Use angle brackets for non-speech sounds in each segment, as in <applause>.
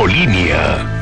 Infolínea.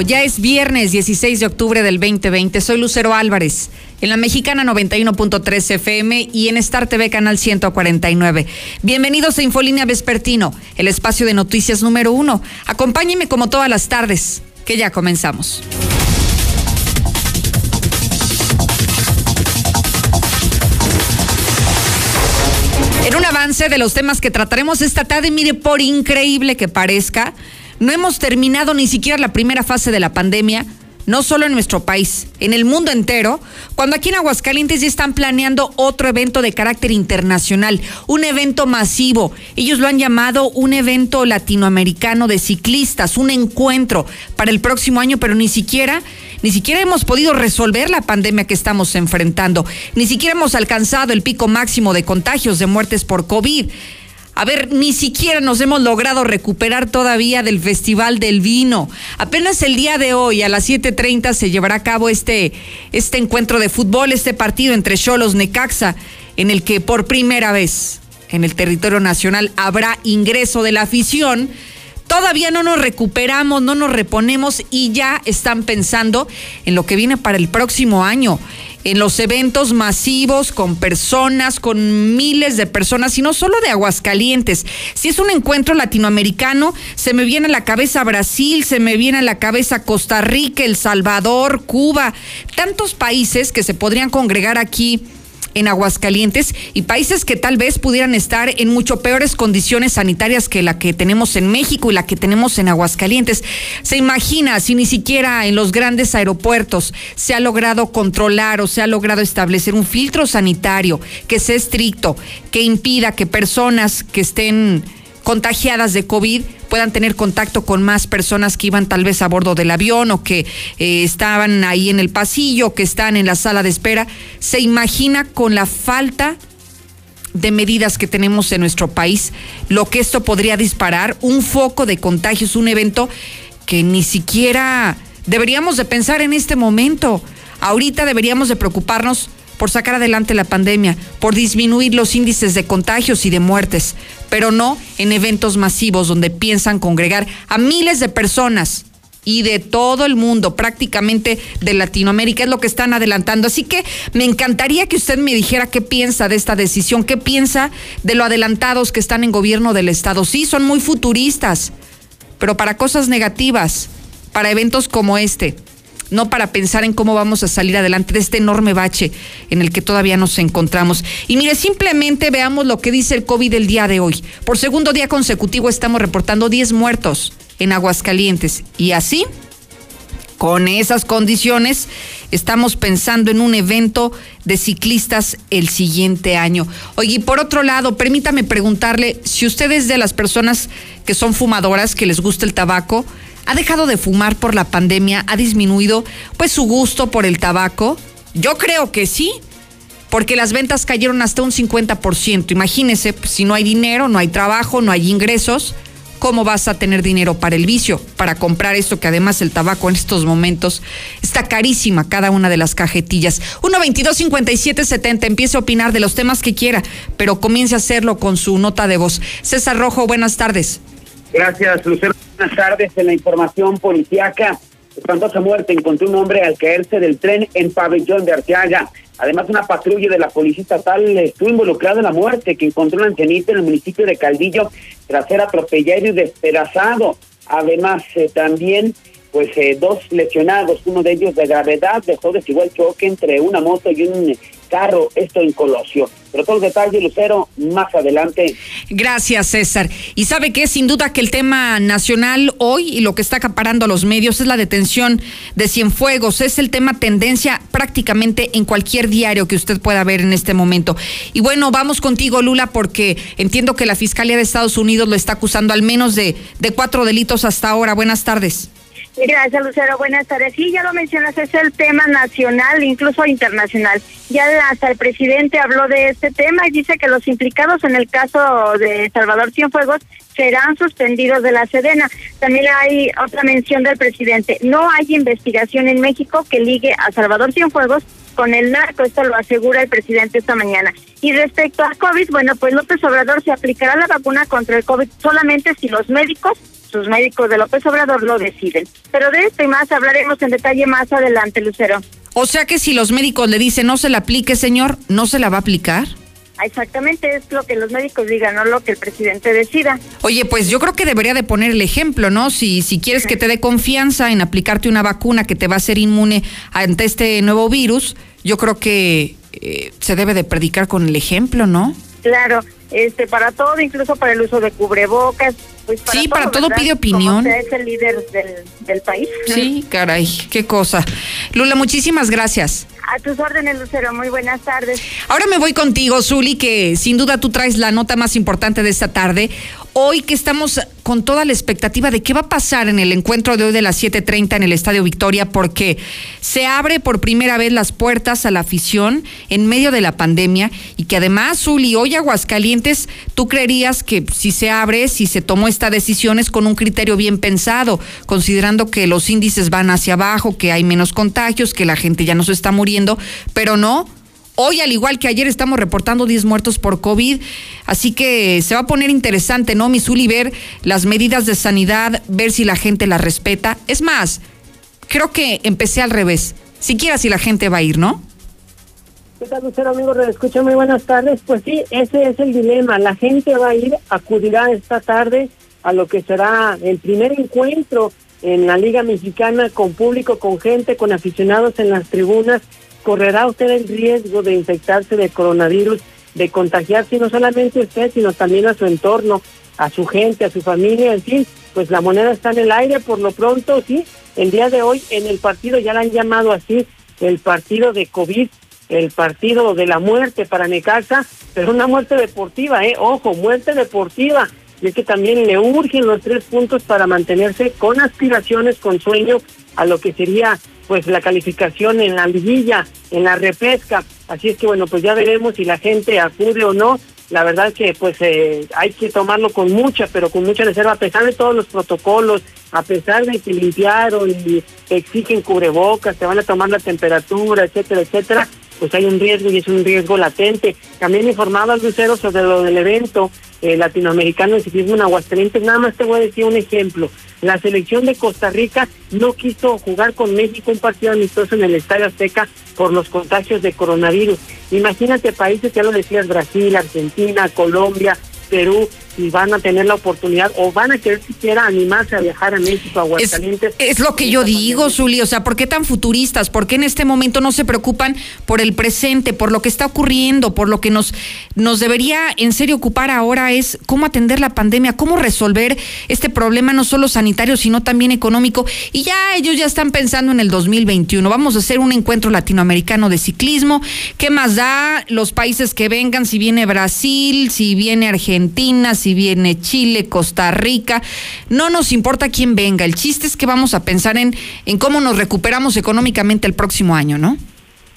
Ya es viernes 16 de octubre del 2020. Soy Lucero Álvarez, en la mexicana 91.3 FM y en Star TV Canal 149. Bienvenidos a Infolínea Vespertino, el espacio de noticias número uno. Acompáñenme como todas las tardes, que ya comenzamos. En un avance de los temas que trataremos esta tarde, mire, por increíble que parezca, no hemos terminado ni siquiera la primera fase de la pandemia, no solo en nuestro país, en el mundo entero, cuando aquí en Aguascalientes ya están planeando otro evento de carácter internacional, un evento masivo. Ellos lo han llamado un evento latinoamericano de ciclistas, un encuentro para el próximo año, pero ni siquiera ni siquiera hemos podido resolver la pandemia que estamos enfrentando, ni siquiera hemos alcanzado el pico máximo de contagios, de muertes por COVID. A ver, ni siquiera nos hemos logrado recuperar todavía del Festival del Vino. Apenas el día de hoy, a las 7.30, se llevará a cabo este, este encuentro de fútbol, este partido entre Cholos Necaxa, en el que por primera vez en el territorio nacional habrá ingreso de la afición. Todavía no nos recuperamos, no nos reponemos y ya están pensando en lo que viene para el próximo año en los eventos masivos con personas, con miles de personas y no solo de Aguascalientes. Si es un encuentro latinoamericano, se me viene a la cabeza Brasil, se me viene a la cabeza Costa Rica, El Salvador, Cuba, tantos países que se podrían congregar aquí en Aguascalientes y países que tal vez pudieran estar en mucho peores condiciones sanitarias que la que tenemos en México y la que tenemos en Aguascalientes. Se imagina si ni siquiera en los grandes aeropuertos se ha logrado controlar o se ha logrado establecer un filtro sanitario que sea estricto, que impida que personas que estén contagiadas de COVID puedan tener contacto con más personas que iban tal vez a bordo del avión o que eh, estaban ahí en el pasillo, que están en la sala de espera. ¿Se imagina con la falta de medidas que tenemos en nuestro país lo que esto podría disparar? Un foco de contagios, un evento que ni siquiera deberíamos de pensar en este momento. Ahorita deberíamos de preocuparnos por sacar adelante la pandemia, por disminuir los índices de contagios y de muertes, pero no en eventos masivos donde piensan congregar a miles de personas y de todo el mundo, prácticamente de Latinoamérica, es lo que están adelantando. Así que me encantaría que usted me dijera qué piensa de esta decisión, qué piensa de lo adelantados que están en gobierno del Estado. Sí, son muy futuristas, pero para cosas negativas, para eventos como este no para pensar en cómo vamos a salir adelante de este enorme bache en el que todavía nos encontramos. Y mire, simplemente veamos lo que dice el COVID el día de hoy. Por segundo día consecutivo estamos reportando 10 muertos en Aguascalientes. Y así, con esas condiciones, estamos pensando en un evento de ciclistas el siguiente año. Oye, y por otro lado, permítame preguntarle si usted es de las personas que son fumadoras, que les gusta el tabaco, ¿Ha dejado de fumar por la pandemia? ¿Ha disminuido pues su gusto por el tabaco? Yo creo que sí, porque las ventas cayeron hasta un 50%. Imagínese, pues, si no hay dinero, no hay trabajo, no hay ingresos, ¿cómo vas a tener dinero para el vicio? Para comprar esto que además el tabaco en estos momentos está carísima cada una de las cajetillas. 1 22 57 70 empiece a opinar de los temas que quiera, pero comience a hacerlo con su nota de voz. César Rojo, buenas tardes. Gracias, Lucero. Buenas tardes. En la información policíaca, espantosa muerte encontró un hombre al caerse del tren en Pabellón de Arteaga. Además, una patrulla de la Policía Estatal estuvo involucrada en la muerte que encontró un ancianito en el municipio de Caldillo tras ser atropellado y despedazado. Además, eh, también pues eh, dos lesionados, uno de ellos de gravedad, dejó desigual choque entre una moto y un carro, esto en Colosio. Pero todos los detalles, Lucero, más adelante. Gracias, César. Y sabe que sin duda que el tema nacional hoy y lo que está acaparando a los medios es la detención de Cienfuegos. Es el tema tendencia prácticamente en cualquier diario que usted pueda ver en este momento. Y bueno, vamos contigo, Lula, porque entiendo que la Fiscalía de Estados Unidos lo está acusando al menos de, de cuatro delitos hasta ahora. Buenas tardes. Gracias, Lucero. Buenas tardes. Sí, ya lo mencionas, es el tema nacional, incluso internacional. Ya hasta el presidente habló de este tema y dice que los implicados en el caso de Salvador Cienfuegos serán suspendidos de la Sedena. También hay otra mención del presidente. No hay investigación en México que ligue a Salvador Cienfuegos con el narco, esto lo asegura el presidente esta mañana. Y respecto a COVID, bueno, pues López Obrador se aplicará la vacuna contra el COVID solamente si los médicos, sus médicos de López Obrador lo deciden. Pero de esto y más hablaremos en detalle más adelante, Lucero. O sea que si los médicos le dicen no se la aplique, señor, ¿no se la va a aplicar? Exactamente, es lo que los médicos digan, no lo que el presidente decida. Oye, pues yo creo que debería de poner el ejemplo, ¿no? Si, si quieres que te dé confianza en aplicarte una vacuna que te va a hacer inmune ante este nuevo virus, yo creo que eh, se debe de predicar con el ejemplo, ¿no? Claro, este, para todo, incluso para el uso de cubrebocas. Pues para sí, todo, para todo ¿verdad? pide opinión. Es el líder del, del país. Sí, caray, qué cosa. Lula, muchísimas gracias. A tus órdenes, Lucero. Muy buenas tardes. Ahora me voy contigo, Zuli, que sin duda tú traes la nota más importante de esta tarde. Hoy que estamos con toda la expectativa de qué va a pasar en el encuentro de hoy de las 7.30 en el Estadio Victoria, porque se abre por primera vez las puertas a la afición en medio de la pandemia y que además, Zuli, hoy Aguascalientes, tú creerías que si se abre, si se tomó esta decisión es con un criterio bien pensado, considerando que los índices van hacia abajo, que hay menos contagios, que la gente ya no se está muriendo, pero no. Hoy, al igual que ayer, estamos reportando 10 muertos por COVID, así que se va a poner interesante, ¿no, Misuli? Ver las medidas de sanidad, ver si la gente las respeta. Es más, creo que empecé al revés. Siquiera si la gente va a ir, ¿no? ¿Qué tal, Lucero, amigo? Escucha, muy buenas tardes. Pues sí, ese es el dilema. La gente va a ir, acudirá esta tarde a lo que será el primer encuentro en la Liga Mexicana con público, con gente, con aficionados en las tribunas. Correrá usted el riesgo de infectarse de coronavirus, de contagiarse no solamente usted, sino también a su entorno, a su gente, a su familia, en fin, pues la moneda está en el aire por lo pronto, sí. El día de hoy en el partido ya la han llamado así, el partido de COVID, el partido de la muerte para Necaxa, pero una muerte deportiva, eh, ojo, muerte deportiva. Y es que también le urgen los tres puntos para mantenerse con aspiraciones, con sueño a lo que sería pues la calificación en la liguilla, en la repesca. Así es que bueno, pues ya veremos si la gente acude o no. La verdad que pues eh, hay que tomarlo con mucha, pero con mucha reserva, a pesar de todos los protocolos, a pesar de que limpiaron y exigen cubrebocas, te van a tomar la temperatura, etcétera, etcétera, pues hay un riesgo y es un riesgo latente. También informaba Lucero sobre lo del evento eh, latinoamericano de ciclismo en Aguascalientes. Nada más te voy a decir un ejemplo. La selección de Costa Rica no quiso jugar con México un partido amistoso en el Estadio Azteca por los contagios de coronavirus. Imagínate países, ya lo decías, Brasil, Argentina, Colombia, Perú, y van a tener la oportunidad o van a querer siquiera animarse a viajar a México, a Aguascalientes. Es, es lo que yo digo, Zuli, o sea, ¿por qué tan futuristas? ¿Por qué en este momento no se preocupan por el presente, por lo que está ocurriendo, por lo que nos, nos debería en serio ocupar ahora es cómo atender la pandemia, cómo resolver este problema no solo sanitario, sino también económico? Y ya ellos ya están pensando en el 2021. Vamos a hacer un encuentro latinoamericano de ciclismo. ¿Qué más da los países que vengan? Si viene Brasil, si viene Argentina, si viene Chile, Costa Rica, no nos importa quién venga. El chiste es que vamos a pensar en, en cómo nos recuperamos económicamente el próximo año, ¿no?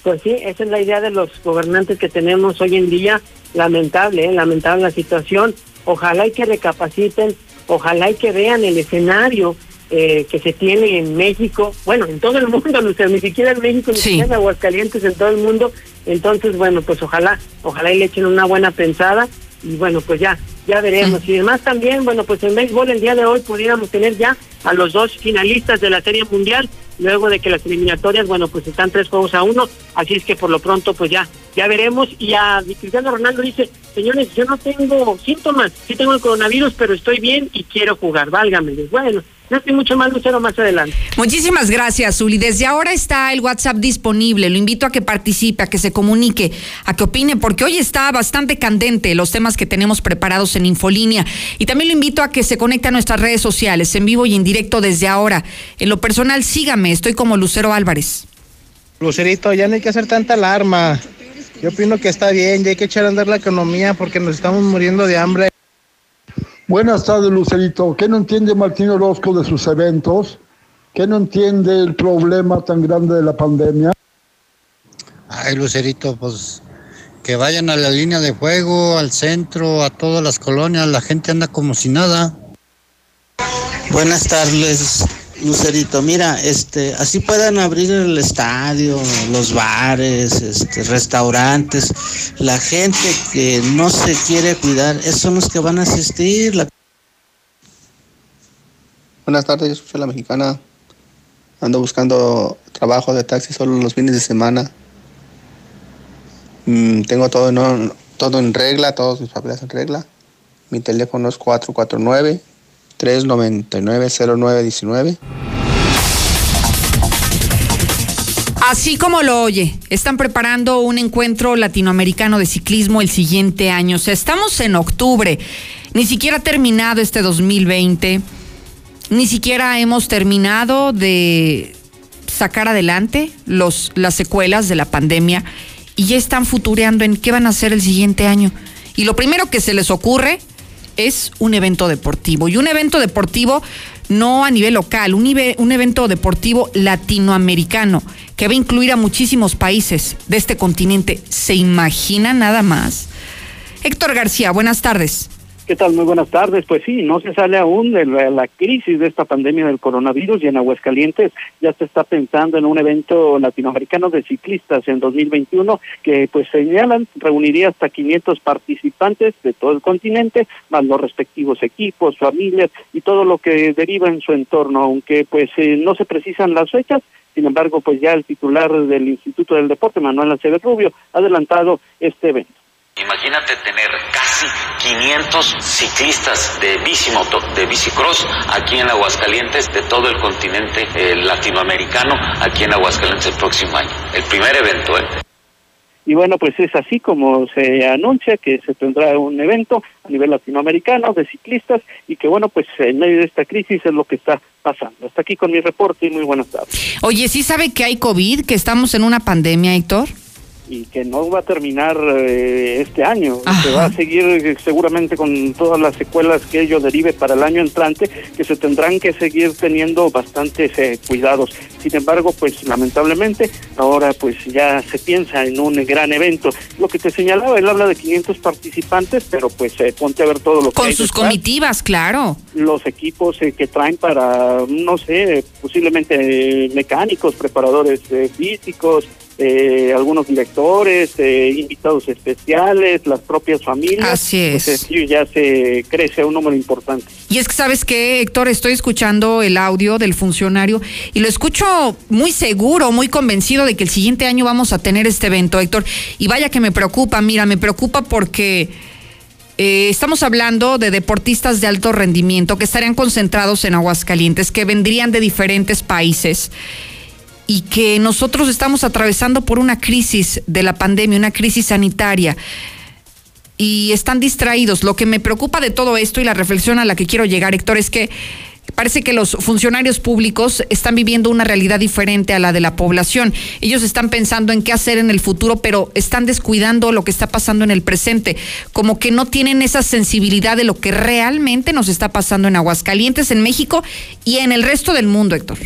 Pues sí, esa es la idea de los gobernantes que tenemos hoy en día. Lamentable, ¿eh? lamentable la situación. Ojalá y que recapaciten, ojalá y que vean el escenario eh, que se tiene en México, bueno, en todo el mundo, <laughs> Lucero, ni siquiera en México, ni Sí. siquiera en Aguascalientes, en todo el mundo. Entonces, bueno, pues ojalá, ojalá y le echen una buena pensada y bueno, pues ya, ya veremos. Y además también, bueno, pues en béisbol el día de hoy pudiéramos tener ya a los dos finalistas de la Serie Mundial, luego de que las eliminatorias, bueno, pues están tres juegos a uno, así es que por lo pronto, pues ya, ya veremos. Y a Cristiano Ronaldo dice, señores, yo no tengo síntomas, sí tengo el coronavirus, pero estoy bien y quiero jugar, válgame. Bueno, no estoy mucho más, Lucero, más adelante. Muchísimas gracias, Zuli. Desde ahora está el WhatsApp disponible. Lo invito a que participe, a que se comunique, a que opine, porque hoy está bastante candente los temas que tenemos preparados en Infolínea. Y también lo invito a que se conecte a nuestras redes sociales, en vivo y en directo desde ahora. En lo personal, sígame, estoy como Lucero Álvarez. Lucerito, ya no hay que hacer tanta alarma. Yo opino que está bien, ya hay que echar a andar la economía porque nos estamos muriendo de hambre. Buenas tardes, Lucerito. ¿Qué no entiende Martín Orozco de sus eventos? ¿Qué no entiende el problema tan grande de la pandemia? Ay, Lucerito, pues que vayan a la línea de fuego, al centro, a todas las colonias, la gente anda como si nada. Buenas tardes, Lucerito. Mira, este, así puedan abrir el estadio, los bares, este, restaurantes. La gente que no se quiere cuidar, esos son los que van a asistir. Buenas tardes, yo soy la mexicana. Ando buscando trabajo de taxi solo los fines de semana. Mm, tengo todo en, todo en regla, todos mis papeles en regla. Mi teléfono es 449 399 0919. Así como lo oye, están preparando un encuentro latinoamericano de ciclismo el siguiente año. O sea, estamos en octubre, ni siquiera ha terminado este 2020, ni siquiera hemos terminado de sacar adelante los, las secuelas de la pandemia y ya están futureando en qué van a hacer el siguiente año. Y lo primero que se les ocurre es un evento deportivo. Y un evento deportivo no a nivel local, un, un evento deportivo latinoamericano que va a incluir a muchísimos países de este continente. ¿Se imagina nada más? Héctor García, buenas tardes. ¿Qué tal? Muy buenas tardes. Pues sí, no se sale aún de la, crisis de esta pandemia del coronavirus y en Aguascalientes ya se está pensando en un evento latinoamericano de ciclistas en 2021 que pues señalan reuniría hasta 500 participantes de todo el continente, más los respectivos equipos, familias y todo lo que deriva en su entorno, aunque pues eh, no se precisan las fechas, sin embargo pues ya el titular del Instituto del Deporte, Manuel Acevedo Rubio, ha adelantado este evento. Imagínate tener casi 500 ciclistas de bicimoto, de bicicross aquí en Aguascalientes, de todo el continente eh, latinoamericano, aquí en Aguascalientes el próximo año. El primer evento, ¿eh? Y bueno, pues es así como se anuncia que se tendrá un evento a nivel latinoamericano de ciclistas y que bueno, pues en medio de esta crisis es lo que está pasando. Hasta aquí con mi reporte y muy buenas tardes. Oye, ¿sí sabe que hay COVID, que estamos en una pandemia, Héctor? Y que no va a terminar eh, este año, se va a seguir eh, seguramente con todas las secuelas que ello derive para el año entrante, que se tendrán que seguir teniendo bastantes eh, cuidados. Sin embargo, pues lamentablemente ahora pues ya se piensa en un gran evento. Lo que te señalaba, él habla de 500 participantes, pero pues ponte a ver todo lo que Con sus comitivas, claro. Los equipos que traen para, no sé, posiblemente mecánicos, preparadores físicos, eh, algunos directores, eh, invitados especiales, las propias familias. Así pues, es. ya se crece a un número importante. Y es que, ¿sabes qué, Héctor? Estoy escuchando el audio del funcionario y lo escucho muy seguro, muy convencido de que el siguiente año vamos a tener este evento, Héctor. Y vaya que me preocupa, mira, me preocupa porque... Eh, estamos hablando de deportistas de alto rendimiento que estarían concentrados en Aguascalientes, que vendrían de diferentes países y que nosotros estamos atravesando por una crisis de la pandemia, una crisis sanitaria y están distraídos. Lo que me preocupa de todo esto y la reflexión a la que quiero llegar, Héctor, es que parece que los funcionarios públicos están viviendo una realidad diferente a la de la población. Ellos están pensando en qué hacer en el futuro, pero están descuidando lo que está pasando en el presente, como que no tienen esa sensibilidad de lo que realmente nos está pasando en Aguascalientes, en México y en el resto del mundo, Héctor.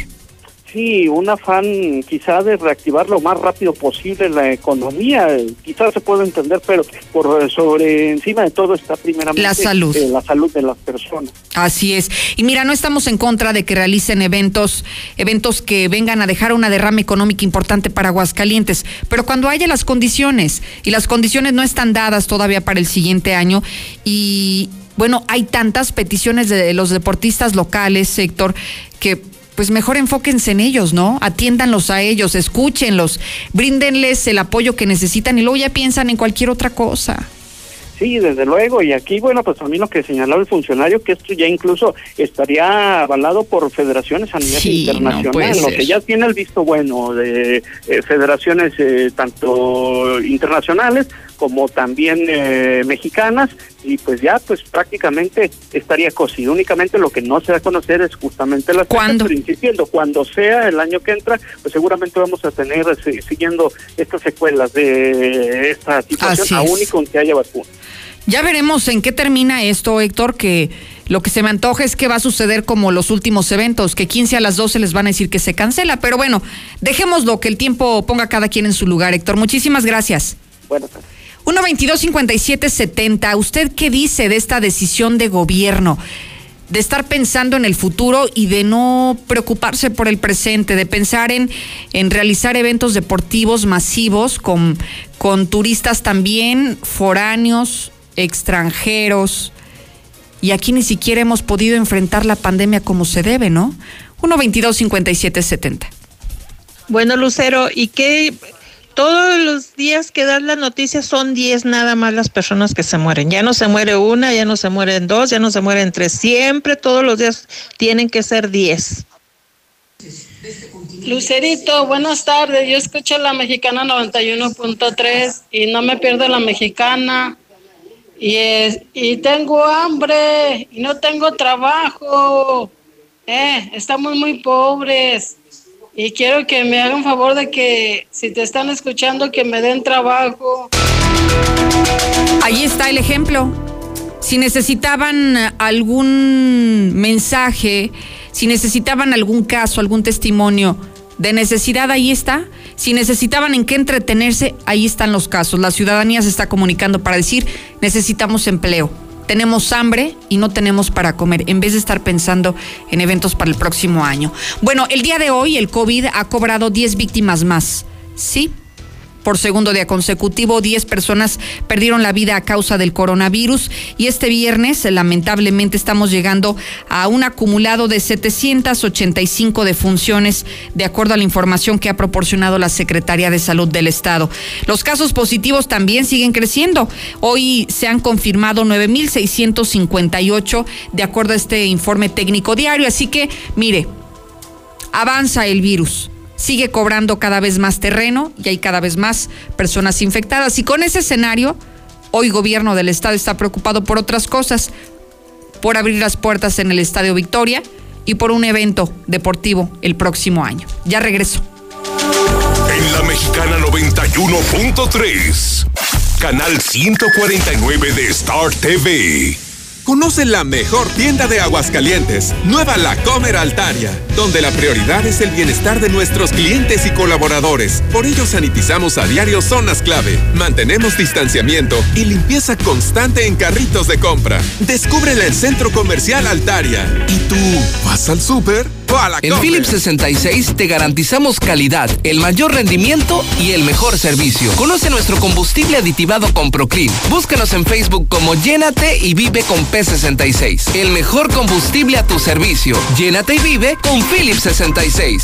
Sí, un afán quizá de reactivar lo más rápido posible la economía, quizás se puede entender, pero por sobre encima de todo está primeramente la salud. Eh, la salud de las personas. Así es. Y mira, no estamos en contra de que realicen eventos, eventos que vengan a dejar una derrama económica importante para Aguascalientes, pero cuando haya las condiciones y las condiciones no están dadas todavía para el siguiente año y bueno, hay tantas peticiones de los deportistas locales, sector, que pues mejor enfóquense en ellos, ¿no? Atiéndanlos a ellos, escúchenlos, bríndenles el apoyo que necesitan y luego ya piensan en cualquier otra cosa. Sí, desde luego. Y aquí, bueno, pues mí lo que señalaba el funcionario, que esto ya incluso estaría avalado por federaciones a nivel internacional, lo que ya tiene el visto bueno de eh, federaciones eh, tanto internacionales como también eh, mexicanas y pues ya pues prácticamente estaría cosido. Únicamente lo que no se da a conocer es justamente la ¿Cuándo? insistiendo, cuando sea el año que entra, pues seguramente vamos a tener siguiendo estas secuelas de esta situación, aún y con que haya vacuna. Ya veremos en qué termina esto, Héctor, que lo que se me antoja es que va a suceder como los últimos eventos, que 15 a las 12 les van a decir que se cancela, pero bueno, dejémoslo, que el tiempo ponga a cada quien en su lugar, Héctor. Muchísimas gracias. Buenas tardes. 1-22-57-70. ¿Usted qué dice de esta decisión de gobierno? de estar pensando en el futuro y de no preocuparse por el presente, de pensar en, en realizar eventos deportivos masivos con, con turistas también, foráneos, extranjeros. Y aquí ni siquiera hemos podido enfrentar la pandemia como se debe, ¿no? 1-22-57-70. Bueno, Lucero, ¿y qué todos los días que das la noticia son 10 nada más las personas que se mueren. Ya no se muere una, ya no se mueren dos, ya no se mueren tres. Siempre, todos los días tienen que ser 10. Lucerito, buenas tardes. Yo escucho la mexicana 91.3 y no me pierdo la mexicana. Y, es, y tengo hambre y no tengo trabajo. Eh, estamos muy pobres. Y quiero que me hagan favor de que si te están escuchando, que me den trabajo. Ahí está el ejemplo. Si necesitaban algún mensaje, si necesitaban algún caso, algún testimonio de necesidad, ahí está. Si necesitaban en qué entretenerse, ahí están los casos. La ciudadanía se está comunicando para decir, necesitamos empleo tenemos hambre y no tenemos para comer, en vez de estar pensando en eventos para el próximo año. Bueno, el día de hoy el COVID ha cobrado 10 víctimas más. Sí, por segundo día consecutivo, 10 personas perdieron la vida a causa del coronavirus y este viernes lamentablemente estamos llegando a un acumulado de 785 defunciones de acuerdo a la información que ha proporcionado la Secretaría de Salud del Estado. Los casos positivos también siguen creciendo. Hoy se han confirmado 9.658 de acuerdo a este informe técnico diario. Así que, mire, avanza el virus sigue cobrando cada vez más terreno y hay cada vez más personas infectadas. Y con ese escenario, hoy gobierno del estado está preocupado por otras cosas, por abrir las puertas en el Estadio Victoria y por un evento deportivo el próximo año. Ya regreso. En la Mexicana 91.3, canal 149 de Star TV. Conoce la mejor tienda de Aguascalientes, Nueva La Comer Altaria, donde la prioridad es el bienestar de nuestros clientes y colaboradores. Por ello sanitizamos a diario zonas clave, mantenemos distanciamiento y limpieza constante en carritos de compra. Descúbrela en Centro Comercial Altaria. ¿Y tú vas al súper? En Philips 66 te garantizamos calidad, el mayor rendimiento y el mejor servicio. Conoce nuestro combustible aditivado con Proclean. Búscanos en Facebook como Llénate y Vive con P66. El mejor combustible a tu servicio. Llénate y vive con Philips 66.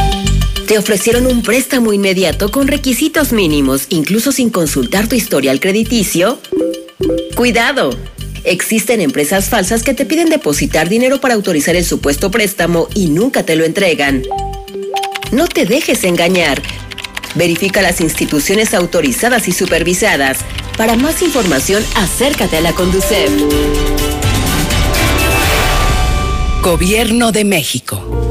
¿Te ofrecieron un préstamo inmediato con requisitos mínimos, incluso sin consultar tu historial crediticio? ¡Cuidado! Existen empresas falsas que te piden depositar dinero para autorizar el supuesto préstamo y nunca te lo entregan. No te dejes engañar. Verifica las instituciones autorizadas y supervisadas. Para más información, acércate a la Conducef. Gobierno de México.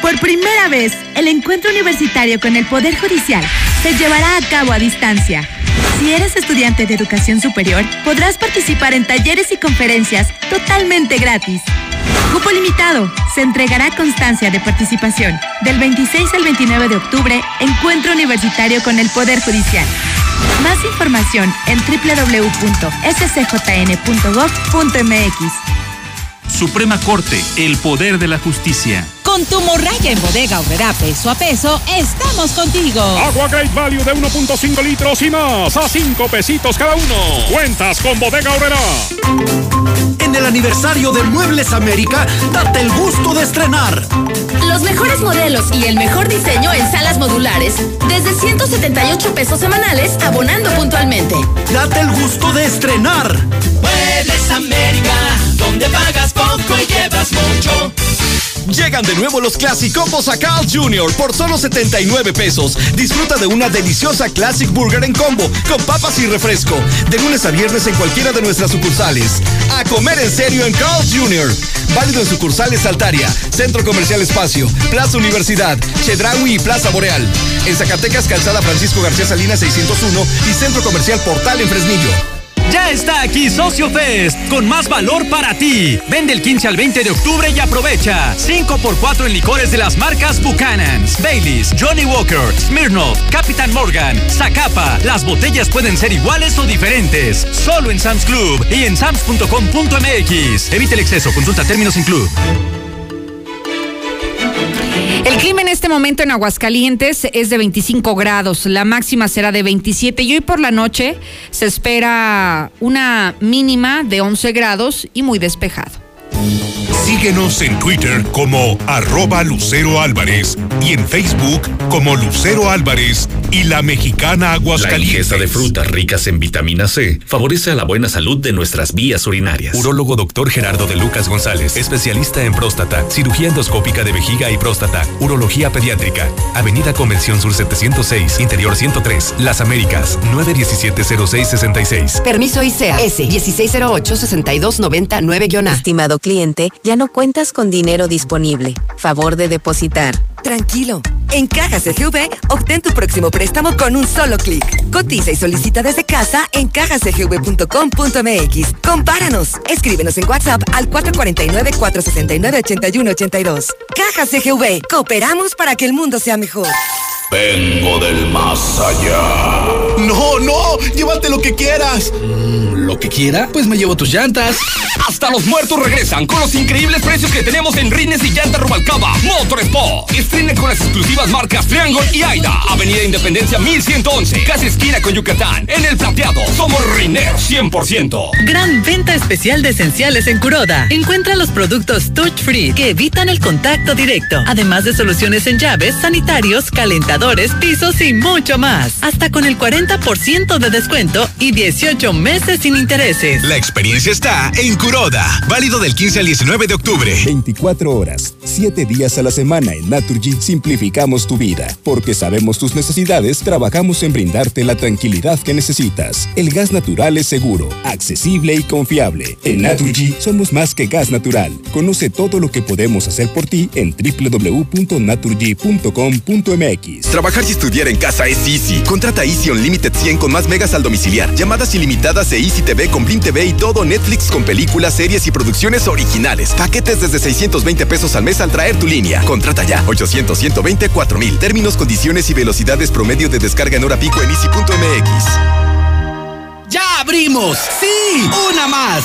Por primera vez, el encuentro universitario con el Poder Judicial se llevará a cabo a distancia. Si eres estudiante de educación superior, podrás participar en talleres y conferencias totalmente gratis. Cupo limitado. Se entregará constancia de participación. Del 26 al 29 de octubre, encuentro universitario con el Poder Judicial. Más información en www.scjn.gov.mx. Suprema Corte, el poder de la justicia. Con tu morraya en bodega Aurrera peso a peso, estamos contigo. Agua Great Value de 1.5 litros y más a 5 pesitos cada uno. Cuentas con bodega Aurrera. En el aniversario de Muebles América, date el gusto de estrenar. Los mejores modelos y el mejor diseño en salas modulares. Desde 178 pesos semanales, abonando puntualmente. Date el gusto de estrenar. América, donde pagas poco y llevas mucho. Llegan de nuevo los Classicombos a Carl Jr. por solo 79 pesos. Disfruta de una deliciosa Classic Burger en combo con papas y refresco. De lunes a viernes en cualquiera de nuestras sucursales. A comer en serio en Carl Jr. Válido en sucursales Altaria, Centro Comercial Espacio, Plaza Universidad, Chedraui y Plaza Boreal. En Zacatecas, Calzada Francisco García Salinas 601 y Centro Comercial Portal en Fresnillo. Ya está aquí Socio Fest, con más valor para ti. Vende el 15 al 20 de octubre y aprovecha. 5x4 en licores de las marcas Buchanan's, Baileys, Johnny Walker, Smirnoff, Capitán Morgan, Zacapa. Las botellas pueden ser iguales o diferentes. Solo en Sam's Club y en sams.com.mx. Evite el exceso, consulta términos en club. El clima en este momento en Aguascalientes es de 25 grados, la máxima será de 27 y hoy por la noche se espera una mínima de 11 grados y muy despejado. Síguenos en Twitter como arroba Lucero Álvarez y en Facebook como Lucero Álvarez y la mexicana La Aguascalientes. ingesta de frutas ricas en vitamina C favorece a la buena salud de nuestras vías urinarias. Urólogo Dr. Gerardo de Lucas González, especialista en próstata, cirugía endoscópica de vejiga y próstata, urología pediátrica. Avenida Convención Sur 706, Interior 103, Las Américas, 917-0666. Permiso ICEA S 1608-6299-A. Estimado cliente, ya no cuentas con dinero disponible. Favor de depositar. Tranquilo. En Cajas CGV, obtén tu próximo préstamo con un solo clic. Cotiza y solicita desde casa en cajascgv.com.mx. Compáranos. Escríbenos en WhatsApp al 449-469-8182. Cajas CGV. Cooperamos para que el mundo sea mejor. Vengo del más allá. No, no, llévate lo que quieras. ¿Lo que quiera? Pues me llevo tus llantas. Hasta los muertos regresan con los increíbles precios que tenemos en Rines y Llanta Rubalcaba, Motor Sport. Estrenen con las exclusivas marcas Triangle y Aida. Avenida Independencia 1111, casi esquina con Yucatán. En el plateado, somos Rineros 100%. Gran venta especial de esenciales en Curoda. Encuentra los productos touch free que evitan el contacto directo, además de soluciones en llaves, sanitarios, calentadores, pisos y mucho más. Hasta con el 40% de descuento y 18 meses sin intereses. La experiencia está en Curoda. Válido del 15 al 19 de octubre. 24 horas, 7 días a la semana en Naturgy simplificamos tu vida. Porque sabemos tus necesidades, trabajamos en brindarte la tranquilidad que necesitas. El gas natural es seguro, accesible y confiable. En Naturgy somos más que gas natural. Conoce todo lo que podemos hacer por ti en www.naturgy.com.mx. Trabajar y estudiar en casa es easy. Contrata Easy Unlimited 100 con más megas al domiciliar, llamadas ilimitadas e Easy TV con Blim TV y todo Netflix con películas, series y producciones originales. Paquetes desde 620 pesos al mes al traer tu línea. Contrata ya 800 120 4000. Términos, condiciones y velocidades promedio de descarga en hora pico en easy.mx. ¡Ya abrimos! ¡Sí! ¡Una más!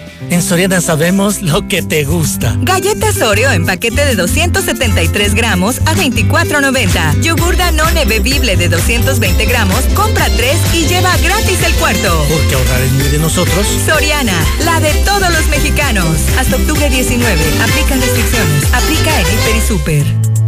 En Soriana sabemos lo que te gusta. Galletas Oreo en paquete de 273 gramos a 24.90. Yogur Danone bebible de 220 gramos, compra 3 y lleva gratis el cuarto. Porque ahorrar es muy de nosotros. Soriana, la de todos los mexicanos. Hasta octubre 19. Aplican restricciones. Aplica en Hiper y Super.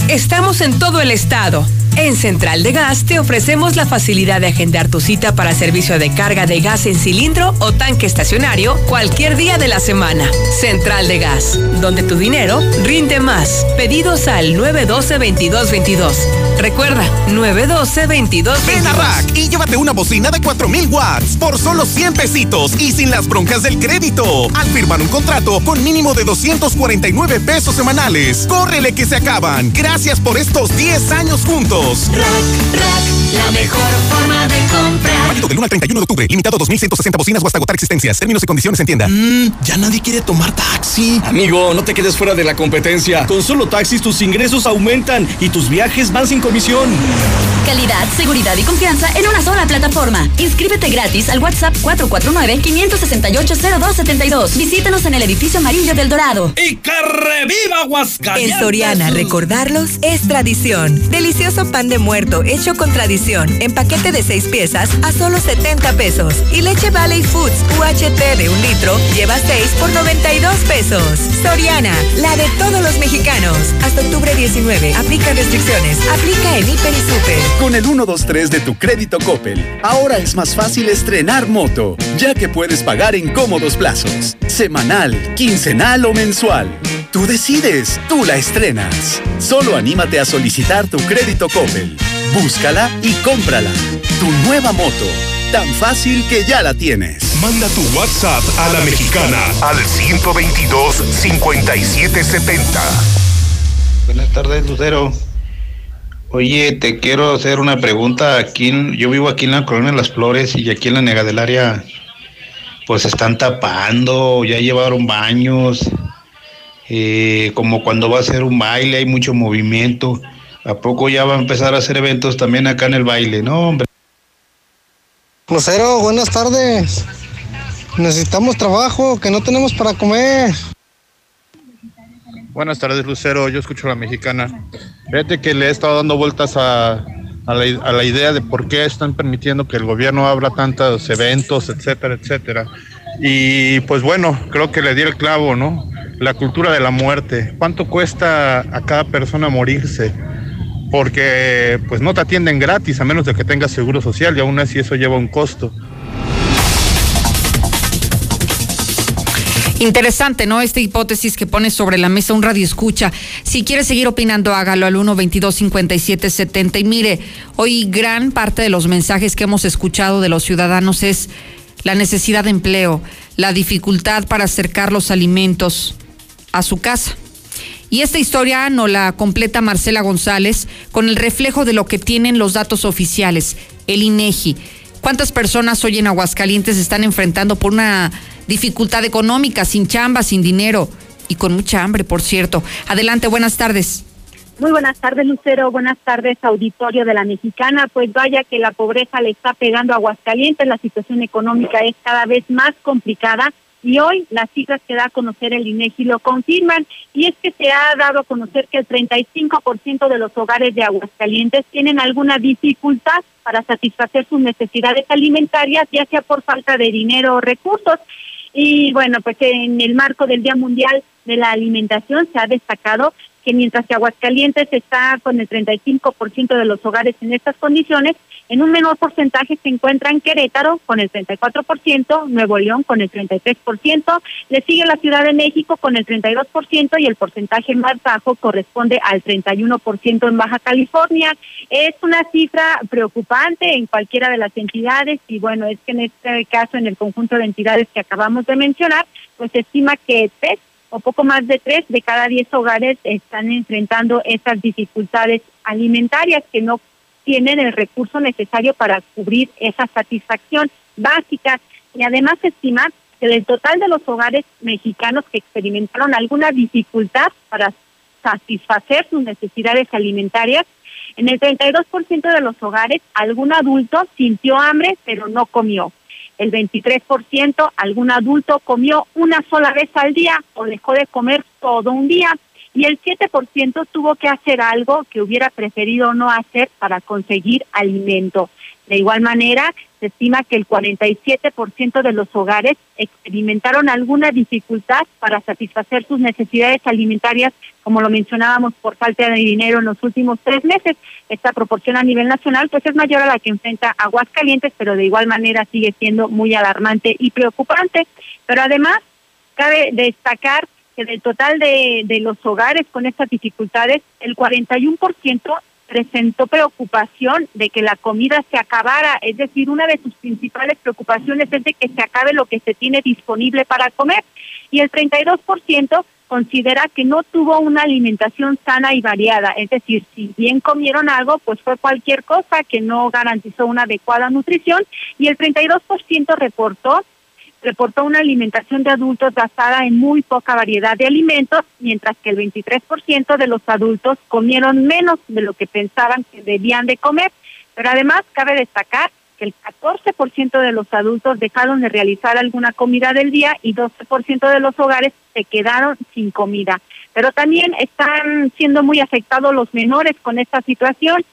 Estamos en todo el estado. En Central de Gas te ofrecemos la facilidad de agendar tu cita para servicio de carga de gas en cilindro o tanque estacionario cualquier día de la semana. Central de Gas, donde tu dinero rinde más. Pedidos al 912-2222. Recuerda, 912-2222. Ven a Rack y llévate una bocina de 4000 watts por solo 100 pesitos y sin las broncas del crédito. Al firmar un contrato con mínimo de 249 pesos semanales. Córrele que se acaban. Gracias por estos 10 años juntos. Rack, rack, la mejor forma de comprar. Válido del 1 al 31 de octubre. Limitado a 2.160 bocinas o hasta agotar existencias. Términos y condiciones en tienda. Mmm, ya nadie quiere tomar taxi. Amigo, no te quedes fuera de la competencia. Con solo taxis tus ingresos aumentan y tus viajes van sin comisión. Calidad, seguridad y confianza en una sola plataforma. Inscríbete gratis al WhatsApp 449-568-0272. Visítanos en el edificio Amarillo del Dorado. ¡Y que reviva Aguascalientes! En Soriana, recordarlos es tradición. Delicioso pan de muerto hecho con tradición en paquete de seis piezas a solo 70 pesos. Y leche Valley Foods UHT de un litro lleva 6 por 92 pesos. Soriana, la de todos los mexicanos. Hasta octubre 19. Aplica restricciones. Aplica en Hiper y Super. Con el 123 de tu crédito Coppel, ahora es más fácil estrenar moto, ya que puedes pagar en cómodos plazos. Semanal, quincenal o mensual. Tú decides, tú la estrenas. Solo anímate a solicitar tu crédito Coppel. Búscala y cómprala. Tu nueva moto. Tan fácil que ya la tienes. Manda tu WhatsApp a la mexicana al 122-5770. Buenas tardes, Lucero. Oye, te quiero hacer una pregunta. Aquí, yo vivo aquí en la colonia Las Flores y aquí en la Nega del Área, pues están tapando, ya llevaron baños. eh, como cuando va a ser un baile, hay mucho movimiento. ¿A poco ya va a empezar a hacer eventos también acá en el baile? No, hombre. Lucero, buenas tardes. Necesitamos trabajo, que no tenemos para comer. Buenas tardes, Lucero. Yo escucho a la mexicana. Fíjate que le he estado dando vueltas a, a la, a la idea de por qué están permitiendo que el gobierno abra tantos eventos, etcétera, etcétera. Y pues bueno, creo que le di el clavo, ¿no? La cultura de la muerte. ¿Cuánto cuesta a cada persona morirse? Porque pues no te atienden gratis a menos de que tengas seguro social y aún así eso lleva un costo. Interesante, ¿no? Esta hipótesis que pone sobre la mesa un radio escucha. Si quiere seguir opinando, hágalo al 1 22 57 70. Y mire, hoy gran parte de los mensajes que hemos escuchado de los ciudadanos es la necesidad de empleo, la dificultad para acercar los alimentos a su casa. Y esta historia nos la completa Marcela González con el reflejo de lo que tienen los datos oficiales, el INEGI. ¿Cuántas personas hoy en Aguascalientes están enfrentando por una dificultad económica, sin chamba, sin dinero y con mucha hambre, por cierto? Adelante, buenas tardes. Muy buenas tardes, Lucero. Buenas tardes, auditorio de la Mexicana. Pues vaya que la pobreza le está pegando a Aguascalientes. La situación económica es cada vez más complicada y hoy las cifras que da a conocer el INEGI lo confirman. Y es que se ha dado a conocer que el 35% de los hogares de Aguascalientes tienen alguna dificultad para satisfacer sus necesidades alimentarias, ya sea por falta de dinero o recursos. Y bueno, pues en el marco del Día Mundial de la Alimentación se ha destacado que mientras que Aguascalientes está con el 35% de los hogares en estas condiciones, en un menor porcentaje se encuentran Querétaro con el 34%, Nuevo León con el 33%, le sigue la Ciudad de México con el 32% y el porcentaje más bajo corresponde al 31% en Baja California. Es una cifra preocupante en cualquiera de las entidades y bueno, es que en este caso, en el conjunto de entidades que acabamos de mencionar, pues se estima que tres o poco más de tres de cada diez hogares están enfrentando estas dificultades alimentarias que no tienen el recurso necesario para cubrir esa satisfacción básica. Y además se estima que del total de los hogares mexicanos que experimentaron alguna dificultad para satisfacer sus necesidades alimentarias, en el 32% de los hogares algún adulto sintió hambre pero no comió. El 23% algún adulto comió una sola vez al día o dejó de comer todo un día. y el 7% tuvo que hacer algo que hubiera preferido no hacer para conseguir alimento. De igual manera, se estima que el 47% de los hogares experimentaron alguna dificultad para satisfacer sus necesidades alimentarias, como lo mencionábamos, por falta de dinero en los últimos tres meses. Esta proporción a nivel nacional pues es mayor a la que enfrenta Aguascalientes, pero de igual manera sigue siendo muy alarmante y preocupante. Pero además, cabe destacar que del total de, de los hogares con estas dificultades, el 41% presentó preocupación de que la comida se acabara, es decir, una de sus principales preocupaciones es de que se acabe lo que se tiene disponible para comer. Y el 32% considera que no tuvo una alimentación sana y variada, es decir, si bien comieron algo, pues fue cualquier cosa que no garantizó una adecuada nutrición. Y el 32% reportó reportó una alimentación de adultos basada en muy poca variedad de alimentos, mientras que el 23% de los adultos comieron menos de lo que pensaban que debían de comer. Pero además cabe destacar que el 14% de los adultos dejaron de realizar alguna comida del día y 12% de los hogares se quedaron sin comida. Pero también están siendo muy afectados los menores con esta situación.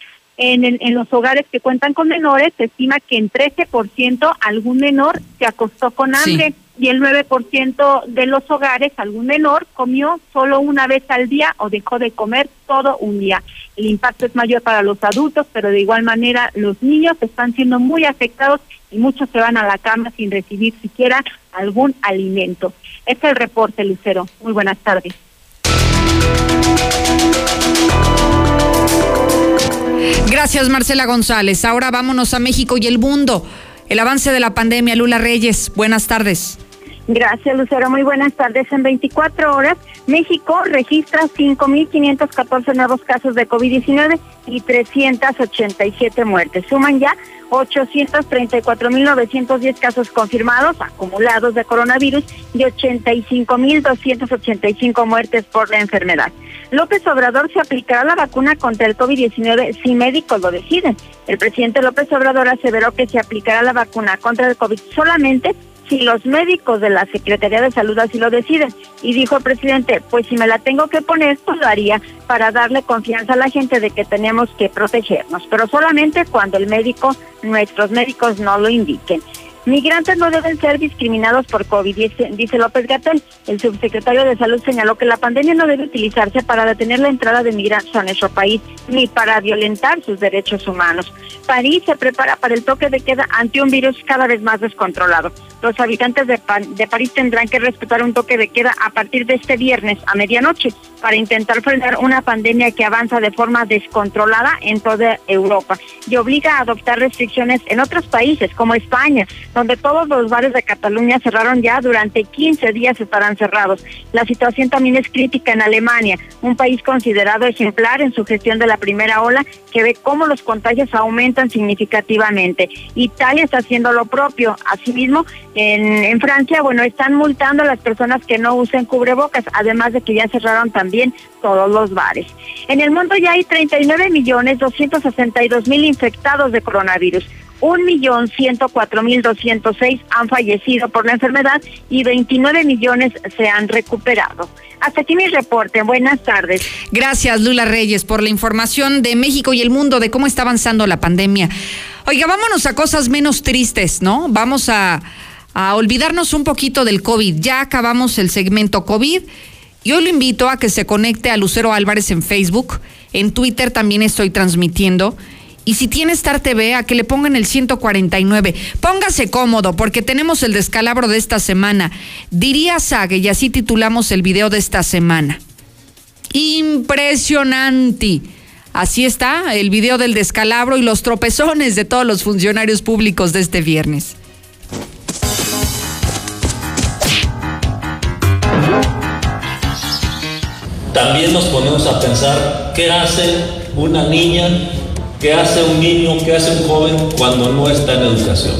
En, en, los hogares que cuentan con menores se estima que en 13% algún menor se acostó con hambre y el 9% de los hogares algún menor comió solo una vez al día o dejó de comer todo un día. El impacto es mayor para los adultos, pero de igual manera los niños están siendo muy afectados y muchos se van a la cama sin recibir siquiera algún alimento. Este es el reporte, Lucero. Muy buenas tardes. Gracias, Marcela González. Ahora vámonos a México y el mundo. El avance de la pandemia, Lula Reyes. Buenas tardes. Gracias, Lucero. Muy buenas tardes. En 24 horas, México registra 5.514 nuevos casos de COVID-19 y 387 muertes. Suman ya 834.910 casos confirmados, acumulados de coronavirus y 85.285 muertes por la enfermedad. López Obrador se aplicará la vacuna contra el COVID-19 si médicos lo deciden. El presidente López Obrador aseveró que se aplicará la vacuna contra el COVID solamente si los médicos de la Secretaría de Salud así lo deciden. Y dijo el presidente, pues si me la tengo que poner, pues lo haría para darle confianza a la gente de que tenemos que protegernos, pero solamente cuando el médico, nuestros médicos no lo indiquen. Migrantes no deben ser discriminados por COVID, dice, López Gatel. El subsecretario de Salud señaló que la pandemia no debe utilizarse para detener la entrada de migrantes a nuestro país ni para violentar sus derechos humanos. París se prepara para el toque de queda ante un virus cada vez más descontrolado. Los habitantes de, París tendrán que respetar un toque de queda a partir de este viernes a medianoche para intentar frenar una pandemia que avanza de forma descontrolada en toda Europa y obliga a adoptar restricciones en otros países como España, donde todos los bares de Cataluña cerraron ya durante 15 días estarán cerrados. La situación también es crítica en Alemania, un país considerado ejemplar en su gestión de la primera ola, que ve cómo los contagios aumentan significativamente. Italia está haciendo lo propio. Asimismo, en, en Francia, bueno, están multando a las personas que no usen cubrebocas, además de que ya cerraron también todos los bares. En el mundo ya hay 39 millones 262 mil infectados de coronavirus. 1.104.206 han fallecido por la enfermedad y 29 millones se han recuperado. Hasta aquí mi reporte. Buenas tardes. Gracias, Lula Reyes, por la información de México y el mundo de cómo está avanzando la pandemia. Oiga, vámonos a cosas menos tristes, ¿no? Vamos a, a olvidarnos un poquito del COVID. Ya acabamos el segmento COVID. Y hoy lo invito a que se conecte a Lucero Álvarez en Facebook. En Twitter también estoy transmitiendo. Y si tiene Star TV, a que le pongan el 149. Póngase cómodo, porque tenemos el descalabro de esta semana. Diría Sague, y así titulamos el video de esta semana. Impresionante. Así está el video del descalabro y los tropezones de todos los funcionarios públicos de este viernes. También nos ponemos a pensar qué hace una niña ¿Qué hace un niño, qué hace un joven cuando no está en educación?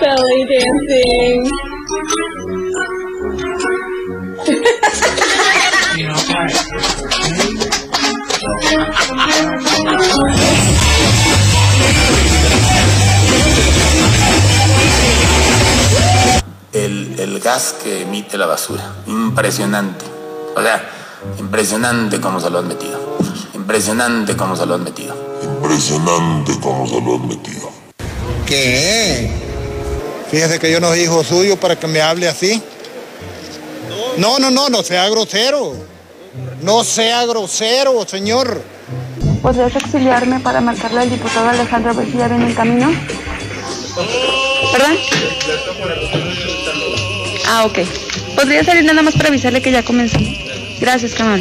Belly dancing. Gas que emite la basura. Impresionante. O sea, impresionante cómo se lo han metido. Impresionante cómo se lo han metido. Impresionante cómo se lo han metido. ¿Qué? Fíjese que yo no soy hijo suyo para que me hable así. No, no, no, no sea grosero. No sea grosero, señor. ¿Podrías auxiliarme para marcarle al diputado Alejandro a ver si ya viene en camino? ¿Perdón? Ah, ok. ¿Podría salir nada más para avisarle que ya comenzó? Gracias, Camal.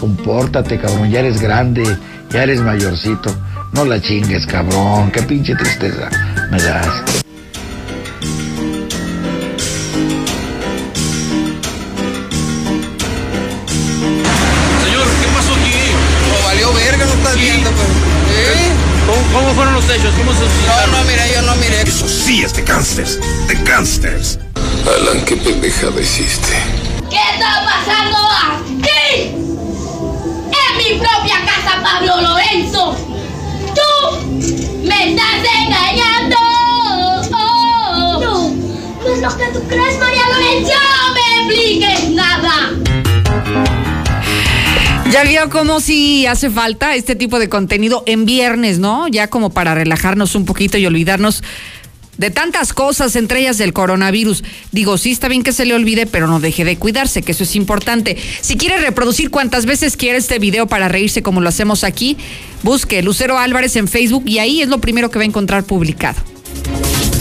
Compórtate, cabrón, ya eres grande, ya eres mayorcito. No la chingues, cabrón, qué pinche tristeza me das. Señor, ¿qué pasó aquí? No valió verga, no estás viendo, pues. ¿Eh? ¿Cómo, cómo fueron los hechos? ¿Cómo se No, no miré, yo no miré. Eso sí es de gangsters, de gangsters. Alan, qué pendejada hiciste. ¿Qué está pasando propia casa, Pablo Lorenzo. Tú me estás engañando. No, no es lo que tú crees, María Lorenzo. No me expliques nada. Ya vio cómo si hace falta este tipo de contenido en viernes, ¿no? Ya como para relajarnos un poquito y olvidarnos de tantas cosas, entre ellas del coronavirus. Digo, sí está bien que se le olvide, pero no deje de cuidarse, que eso es importante. Si quiere reproducir cuantas veces quiere este video para reírse como lo hacemos aquí, busque Lucero Álvarez en Facebook y ahí es lo primero que va a encontrar publicado.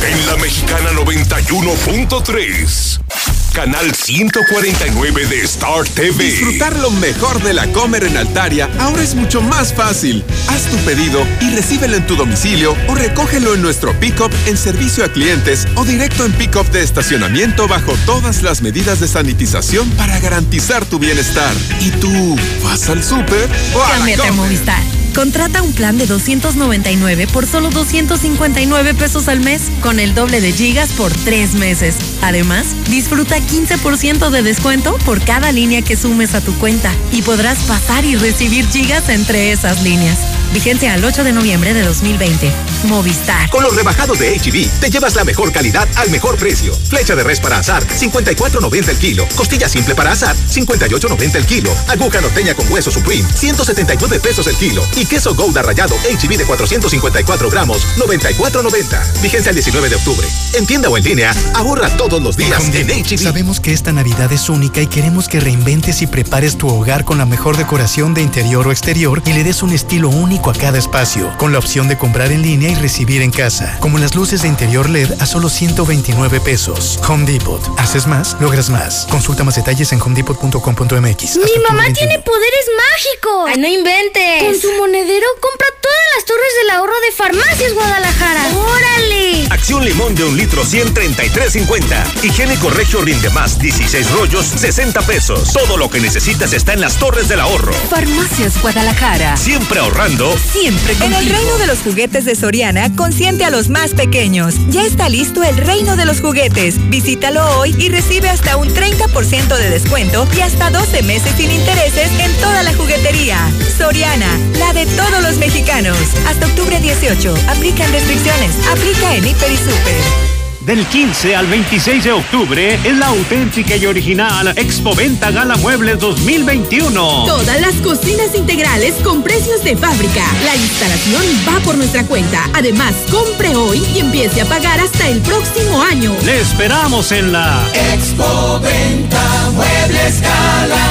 En la mexicana 91.3. Canal 149 de Star TV. Disfrutar lo mejor de la Comer en Altaria ahora es mucho más fácil. Haz tu pedido y recíbelo en tu domicilio o recógelo en nuestro pick-up en servicio a clientes o directo en pick-up de estacionamiento bajo todas las medidas de sanitización para garantizar tu bienestar. ¿Y tú vas al súper o a la Cámbiate a Comer? Movistar. Contrata un plan de 299 por solo 259 pesos al mes, con el doble de gigas por tres meses. Además, disfruta 15% de descuento por cada línea que sumes a tu cuenta y podrás pasar y recibir gigas entre esas líneas. Vigencia al 8 de noviembre de 2020. Movistar. Con los rebajados de HB, te llevas la mejor calidad al mejor precio. Flecha de res para azar, 54.90 el kilo. Costilla simple para azar, 58.90 el kilo. Aguja norteña con hueso Supreme, 179 pesos el kilo. Y queso Gouda rallado HB de 454 gramos, 94.90. Vigencia el 19 de octubre. En tienda o en línea, ahorra todos los días en HB. Sabemos que esta Navidad es única y queremos que reinventes y prepares tu hogar con la mejor decoración de interior o exterior y le des un estilo único a cada espacio, con la opción de comprar en línea y recibir en casa, como las luces de interior LED a solo 129 pesos. Home Depot. Haces más, logras más. Consulta más detalles en homedepot.com.mx. Mi mamá tiene poderes mágicos. Ay, no inventes. Con su monedero compra todas las torres del ahorro de Farmacias Guadalajara. ¡Órale! Acción limón de un litro 133.50. Higiénico Regio Rinde Más 16 rollos 60 pesos. Todo lo que necesitas está en las torres del ahorro. Farmacias Guadalajara. Siempre ahorrando. Siempre En el reino de los juguetes de Soriana, consiente a los más pequeños. Ya está listo el reino de los juguetes. Visítalo hoy y recibe hasta un 30% de descuento y hasta 12 meses sin intereses en toda la juguetería. Soriana, la de todos los mexicanos. Hasta octubre 18. Aplican restricciones. Aplica en Hiper y Super. Del 15 al 26 de octubre es la auténtica y original Expo Venta Gala Muebles 2021. Todas las cocinas integrales con precios de fábrica. La instalación va por nuestra cuenta. Además, compre hoy y empiece a pagar hasta el próximo año. Le esperamos en la Expo Venta Muebles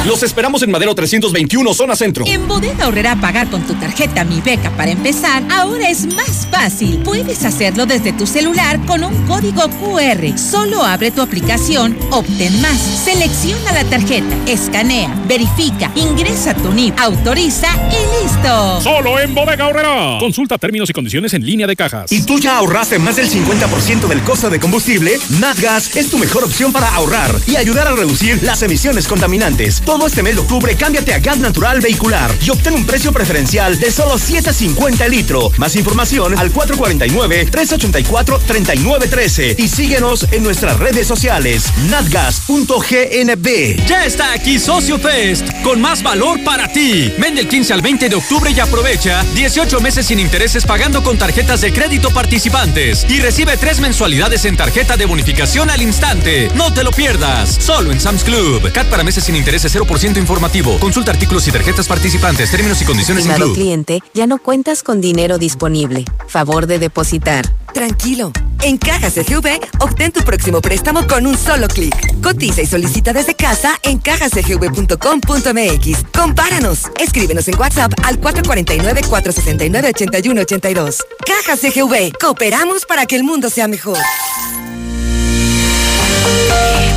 Los esperamos en Madero 321, zona centro. En Bodega Horrera pagar con tu tarjeta Mi Beca para empezar, ahora es más fácil. Puedes hacerlo desde tu celular con un código QR. Solo abre tu aplicación, obtén más, selecciona la tarjeta, escanea, verifica, ingresa tu NIP, autoriza y listo. Solo en Bodega Horrera. Consulta términos y condiciones en línea de cajas. ¿Y tú ya ahorraste más del 50% del costo de combustible? Natgas es tu mejor opción para ahorrar y ayudar a reducir las emisiones contaminantes. Todo este mes de octubre, cámbiate a gas natural vehicular y obtén un precio preferencial de solo 7.50 el litro. Más información al 449-384-3913 y síguenos en nuestras redes sociales. natgas.gnb. Ya está aquí Socio Fest, con más valor para ti. Vende el 15 al 20 de octubre y aprovecha 18 meses sin intereses pagando con tarjetas de crédito participantes y recibe tres mensualidades en tarjeta de bonificación al instante. No te lo pierdas, solo en Sam's Club. CAT para meses sin intereses 0% informativo. Consulta artículos y tarjetas participantes, términos y condiciones Estimado cliente, ya no cuentas con dinero disponible. Favor de depositar. Tranquilo. En Caja CGV, obtén tu próximo préstamo con un solo clic. Cotiza y solicita desde casa en cajacgv.com.mx. Compáranos. Escríbenos en WhatsApp al 449-469-8182. Caja CGV. Cooperamos para que el mundo sea mejor.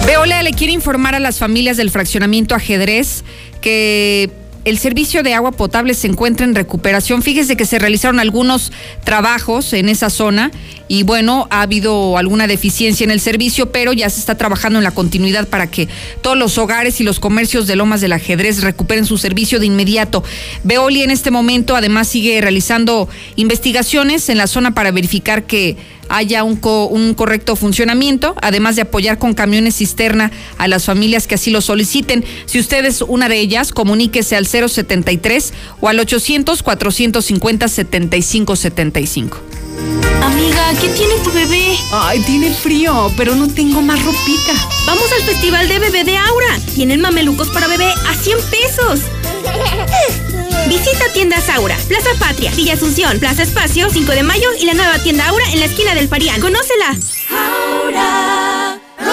Veolia le quiere informar a las familias del fraccionamiento ajedrez que el servicio de agua potable se encuentra en recuperación. Fíjese que se realizaron algunos trabajos en esa zona y bueno, ha habido alguna deficiencia en el servicio, pero ya se está trabajando en la continuidad para que todos los hogares y los comercios de Lomas del Ajedrez recuperen su servicio de inmediato. Veolia en este momento además sigue realizando investigaciones en la zona para verificar que haya un, co- un correcto funcionamiento, además de apoyar con camiones cisterna a las familias que así lo soliciten. Si usted es una de ellas, comuníquese al 073 o al 800 450 7575. Amiga, ¿qué tiene tu bebé? Ay, tiene frío, pero no tengo más ropita. Vamos al festival de bebé de Aura. Tienen mamelucos para bebé a 100 pesos. <laughs> Visita tiendas Aura, Plaza Patria, Villa Asunción, Plaza Espacio, 5 de mayo y la nueva tienda Aura en la esquina del Parián. ¡Conócela!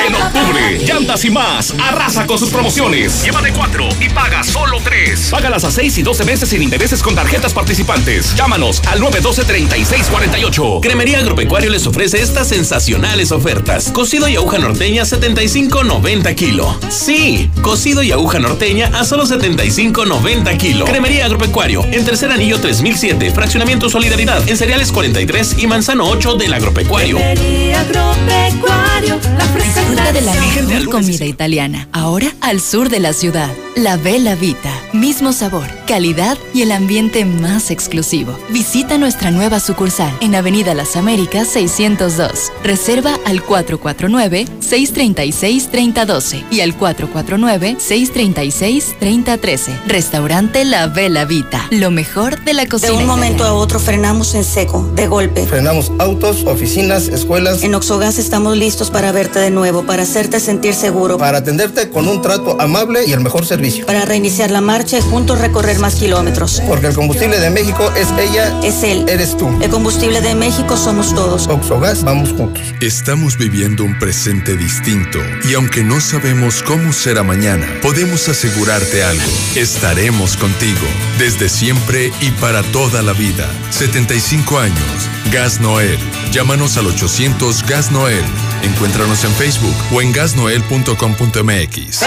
En octubre, Llantas y más, arrasa con sus promociones. Lleva de cuatro y paga solo tres. Págalas a seis y 12 meses sin intereses con tarjetas participantes. Llámanos al 912-3648. Cremería Agropecuario les ofrece estas sensacionales ofertas. Cocido y aguja norteña 75.90 kilo. Sí, cocido y aguja norteña a solo 75.90 kilo. Cremería Agropecuario en Tercer Anillo 3007, Fraccionamiento Solidaridad, en Cereales 43 y Manzano 8 del Agropecuario. Agropecuario, la Disfruta de la mejor comida italiana, ahora al sur de la ciudad. La Bella Vita. Mismo sabor, calidad y el ambiente más exclusivo. Visita nuestra nueva sucursal en Avenida Las Américas 602. Reserva al 449-636-3012 y al 449-636-3013. Restaurante La Bella Vita. Lo mejor de la cocina. De un momento a otro frenamos en seco, de golpe. Frenamos autos, oficinas, escuelas. En Oxogas estamos listos para verte de nuevo, para hacerte sentir seguro. Para atenderte con un trato amable y el mejor servicio. Para reiniciar la marcha y juntos recorrer más kilómetros. Porque el combustible de México es ella. Es él. Eres tú. El combustible de México somos todos. Oxogas, vamos juntos. Estamos viviendo un presente distinto y aunque no sabemos cómo será mañana, podemos asegurarte algo. Estaremos contigo desde siempre y para toda la vida. 75 años. Gas Noel. Llámanos al 800 Gas Noel. Encuéntranos en Facebook o en gasnoel.com.mx.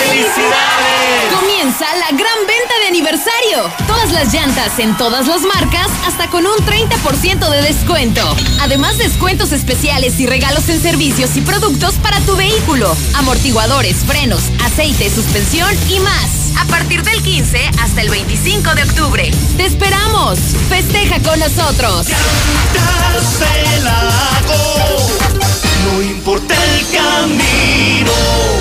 Comienza la gran venta de aniversario. Todas las llantas en todas las marcas hasta con un 30% de descuento. Además descuentos especiales y regalos en servicios y productos para tu vehículo. Amortiguadores, frenos, aceite, suspensión y más. A partir del 15 hasta el 25 de octubre. Te esperamos. Festeja con nosotros. No importa el camino.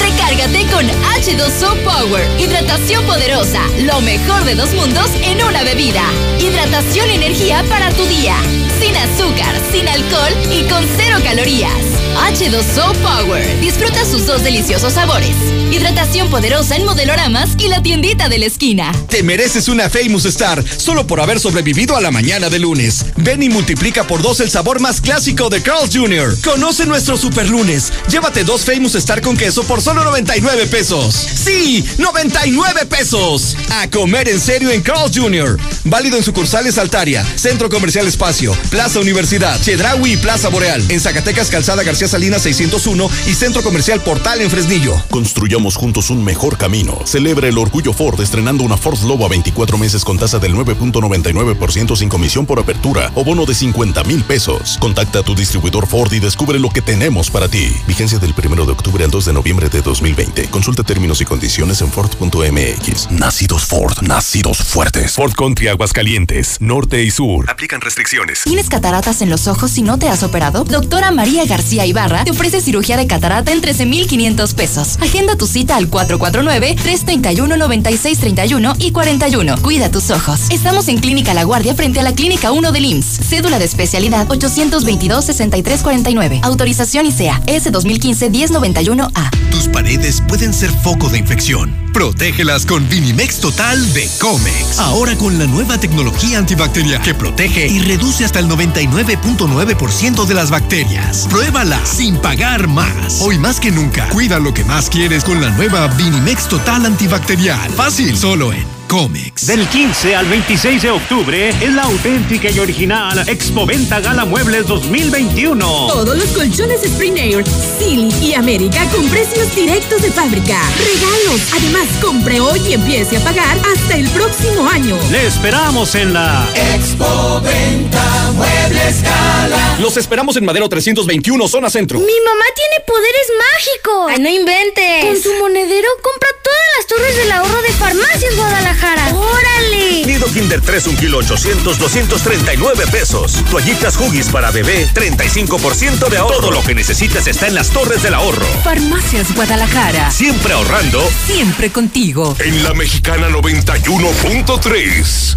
Recárgate con H2O Power. Hidratación poderosa. Lo mejor de dos mundos en una bebida. Hidratación y energía para tu día. Sin azúcar, sin alcohol y con cero calorías. H2O Power. Disfruta sus dos deliciosos sabores. Hidratación poderosa en modeloramas y la tiendita de la esquina. Te mereces una Famous Star solo por haber sobrevivido a la mañana de lunes. Ven y multiplica por dos el sabor más clásico de Carl's Jr. Conoce nuestro super lunes. Llévate dos Famous Star con queso por solo 99 pesos. ¡Sí! ¡99 pesos! A comer en serio en Carl's Jr. Válido en sucursales Altaria, Centro Comercial Espacio, Plaza Universidad, Chedraui y Plaza Boreal. En Zacatecas, Calzada García Salinas 601 y Centro Comercial Portal en Fresnillo. Construyamos juntos un mejor camino. Celebra el orgullo Ford estrenando una Ford Lobo a 24 meses con tasa del 9.99% sin comisión por apertura o bono de 50 mil pesos. Contacta a tu distribuidor Ford y descubre lo que tenemos para ti. Vigencia del 1 de octubre al 2 de noviembre de 2020. Consulta términos y condiciones en Ford.mx. Nacidos Ford, nacidos fuertes. Ford Country Aguascalientes, Norte y Sur. Aplican restricciones. ¿Tienes cataratas en los ojos y no te has operado? Doctora María García Ibarra te ofrece cirugía de catarata en 13,500 pesos. Agenda tu cita al 449-331-9631 y 41. Cuida tus ojos. Estamos en Clínica La Guardia frente a la Clínica 1 del IMSS. Cédula de especialidad 822-6349. Autorización ICEA S 2015-1091A. Tus paredes pueden ser foco de infección. Protégelas con Vinimex Total de Comex. Ahora con la nueva tecnología antibacterial que protege y reduce hasta el 99.9% de las bacterias. Pruébala sin pagar más. Hoy más que nunca, cuida lo que más quieres con la nueva Vinimex Total antibacterial. Fácil, solo en Comics. Del 15 al 26 de octubre es la auténtica y original Expo Venta Gala Muebles 2021. Todos los colchones Spring Air, Silly y América con precios directos de fábrica. Regalos. Además, compre hoy y empiece a pagar hasta el próximo año. Le esperamos en la Expo Venta Muebles Gala. Los esperamos en Madero 321, zona centro. Mi mamá tiene poderes mágicos. Ay, no inventes. Con su monedero compra todas las torres del ahorro de Farmacias Guadalajara. ¡Órale! Nido Kinder 3, un kilo 800, 239 pesos. Toallitas Huggies para bebé, 35% de ahorro. Todo lo que necesitas está en las torres del ahorro. Farmacias Guadalajara. Siempre ahorrando. Siempre contigo. En la Mexicana 91.3.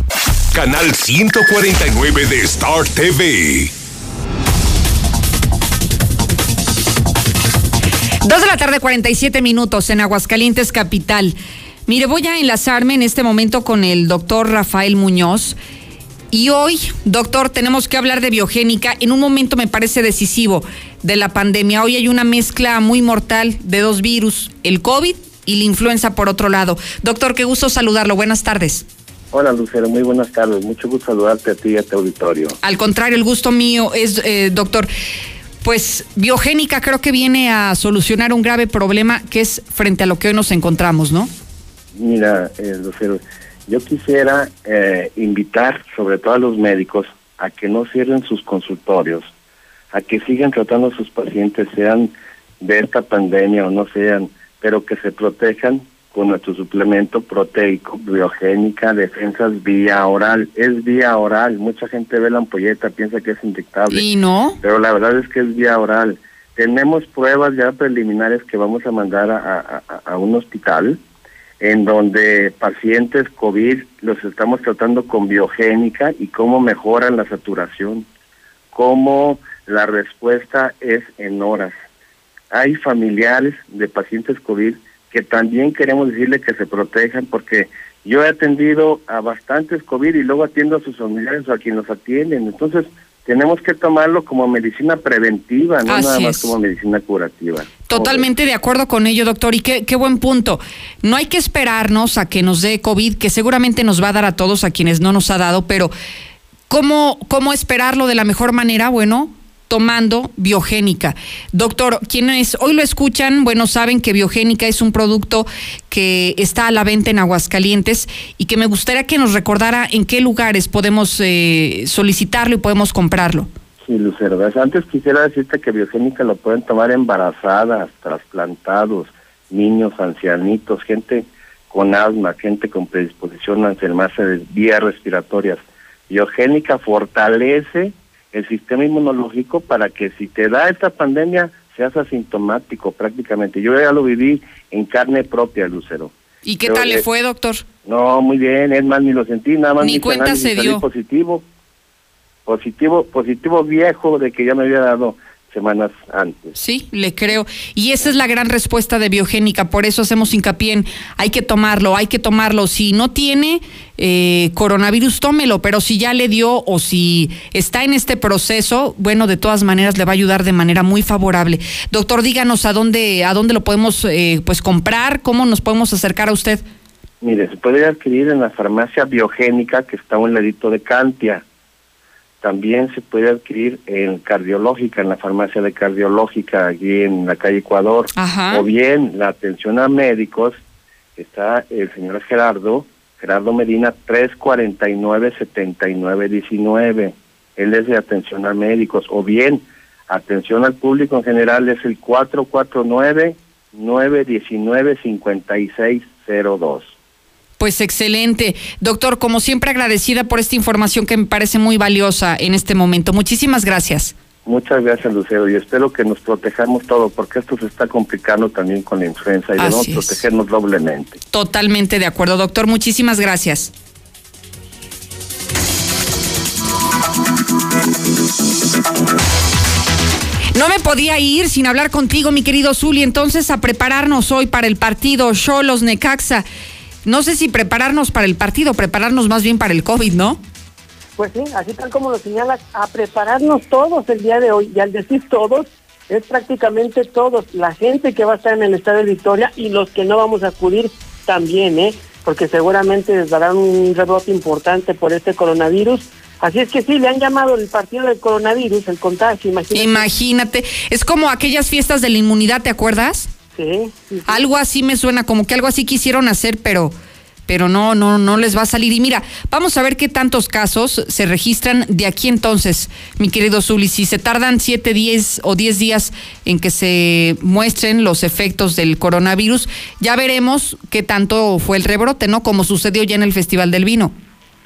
Canal 149 de Star TV. Dos de la tarde, 47 minutos en Aguascalientes, capital. Mire, voy a enlazarme en este momento con el doctor Rafael Muñoz. Y hoy, doctor, tenemos que hablar de biogénica en un momento me parece decisivo de la pandemia. Hoy hay una mezcla muy mortal de dos virus, el COVID y la influenza por otro lado. Doctor, qué gusto saludarlo. Buenas tardes. Hola Lucero, muy buenas tardes. Mucho gusto saludarte a ti y a tu auditorio. Al contrario, el gusto mío es, eh, doctor, pues biogénica creo que viene a solucionar un grave problema que es frente a lo que hoy nos encontramos, ¿no? Mira, eh, Lucero, yo quisiera eh, invitar sobre todo a los médicos a que no cierren sus consultorios, a que sigan tratando a sus pacientes, sean de esta pandemia o no sean, pero que se protejan con nuestro suplemento proteico, biogénica, defensas vía oral. Es vía oral. Mucha gente ve la ampolleta, piensa que es inyectable. ¿Y no? Pero la verdad es que es vía oral. Tenemos pruebas ya preliminares que vamos a mandar a, a, a un hospital en donde pacientes COVID los estamos tratando con biogénica y cómo mejoran la saturación, cómo la respuesta es en horas. Hay familiares de pacientes COVID que también queremos decirle que se protejan porque yo he atendido a bastantes COVID y luego atiendo a sus familiares o a quienes los atienden. Entonces, tenemos que tomarlo como medicina preventiva, no Así nada más es. como medicina curativa. Totalmente de acuerdo con ello, doctor. Y qué, qué buen punto. No hay que esperarnos a que nos dé COVID, que seguramente nos va a dar a todos a quienes no nos ha dado, pero ¿cómo, cómo esperarlo de la mejor manera? Bueno, tomando biogénica. Doctor, quienes hoy lo escuchan, bueno, saben que biogénica es un producto que está a la venta en Aguascalientes y que me gustaría que nos recordara en qué lugares podemos eh, solicitarlo y podemos comprarlo. Sí, Lucero, antes quisiera decirte que biogénica lo pueden tomar embarazadas, trasplantados, niños, ancianitos, gente con asma, gente con predisposición a enfermarse de vías respiratorias. Biogénica fortalece el sistema inmunológico para que si te da esta pandemia seas asintomático prácticamente. Yo ya lo viví en carne propia, Lucero. ¿Y qué tal le eh, fue, doctor? No, muy bien, es más, ni lo sentí, nada más. Ni cuenta se dio. Positivo, positivo, positivo viejo de que ya me había dado semanas antes. Sí, le creo. Y esa es la gran respuesta de Biogénica, por eso hacemos hincapié en hay que tomarlo, hay que tomarlo. Si no tiene eh, coronavirus, tómelo, pero si ya le dio o si está en este proceso, bueno, de todas maneras le va a ayudar de manera muy favorable. Doctor, díganos a dónde, a dónde lo podemos eh, pues comprar, cómo nos podemos acercar a usted. Mire, se puede adquirir en la farmacia biogénica que está a un ladito de Cantia también se puede adquirir en cardiológica, en la farmacia de cardiológica, aquí en la calle Ecuador. O bien la atención a médicos, está el señor Gerardo, Gerardo Medina, 349-7919. Él es de atención a médicos. O bien, atención al público en general es el 449-919-5602. Pues excelente. Doctor, como siempre agradecida por esta información que me parece muy valiosa en este momento. Muchísimas gracias. Muchas gracias, Lucero, y espero que nos protejamos todo, porque esto se está complicando también con la influenza y debemos protegernos doblemente. Totalmente de acuerdo, doctor. Muchísimas gracias. No me podía ir sin hablar contigo, mi querido Zuli. Entonces, a prepararnos hoy para el partido Cholos Necaxa no sé si prepararnos para el partido, prepararnos más bien para el COVID, ¿no? Pues sí, así tal como lo señalas, a prepararnos todos el día de hoy. Y al decir todos, es prácticamente todos, la gente que va a estar en el Estadio de Victoria y los que no vamos a acudir también, ¿eh? Porque seguramente les darán un rebote importante por este coronavirus. Así es que sí, le han llamado el partido del coronavirus, el contagio, imagínate. Imagínate, es como aquellas fiestas de la inmunidad, ¿te acuerdas? Algo así me suena, como que algo así quisieron hacer, pero pero no, no, no les va a salir. Y mira, vamos a ver qué tantos casos se registran de aquí entonces, mi querido Zuli. Si se tardan siete, diez o diez días en que se muestren los efectos del coronavirus, ya veremos qué tanto fue el rebrote, ¿no? Como sucedió ya en el Festival del Vino.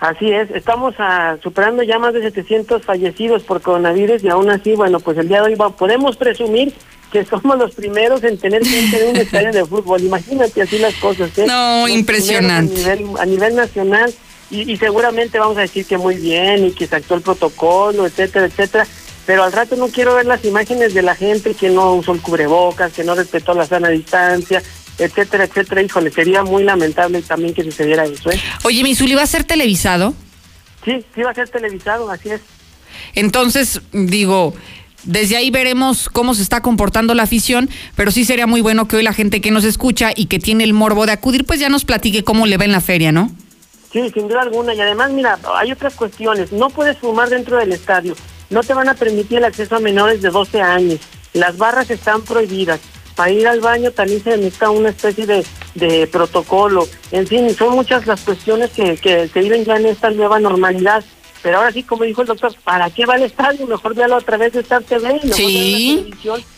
Así es, estamos ah, superando ya más de 700 fallecidos por coronavirus y aún así, bueno, pues el día de hoy podemos presumir que somos los primeros en tener gente en un <laughs> estadio de fútbol. Imagínate así las cosas. ¿eh? No, impresionante. A nivel, a nivel nacional y, seguramente vamos a decir que muy bien y que se actuó el protocolo, etcétera, etcétera. Pero al rato no quiero ver las imágenes de la gente que no usó el cubrebocas, que no respetó la sana distancia, etcétera, etcétera. Híjole, sería muy lamentable también que sucediera eso. ¿eh? Oye, ¿Misuli va a ser televisado? Sí, sí va a ser televisado, así es. Entonces, digo, desde ahí veremos cómo se está comportando la afición, pero sí sería muy bueno que hoy la gente que nos escucha y que tiene el morbo de acudir, pues ya nos platique cómo le va en la feria, ¿no? Sí, sin duda alguna. Y además, mira, hay otras cuestiones. No puedes fumar dentro del estadio. No te van a permitir el acceso a menores de 12 años. Las barras están prohibidas. Para ir al baño también se necesita una especie de, de protocolo. En fin, son muchas las cuestiones que, que se viven ya en esta nueva normalidad. Pero ahora sí, como dijo el doctor, ¿para qué va el estadio? Mejor véalo a través de Star TV. Sí,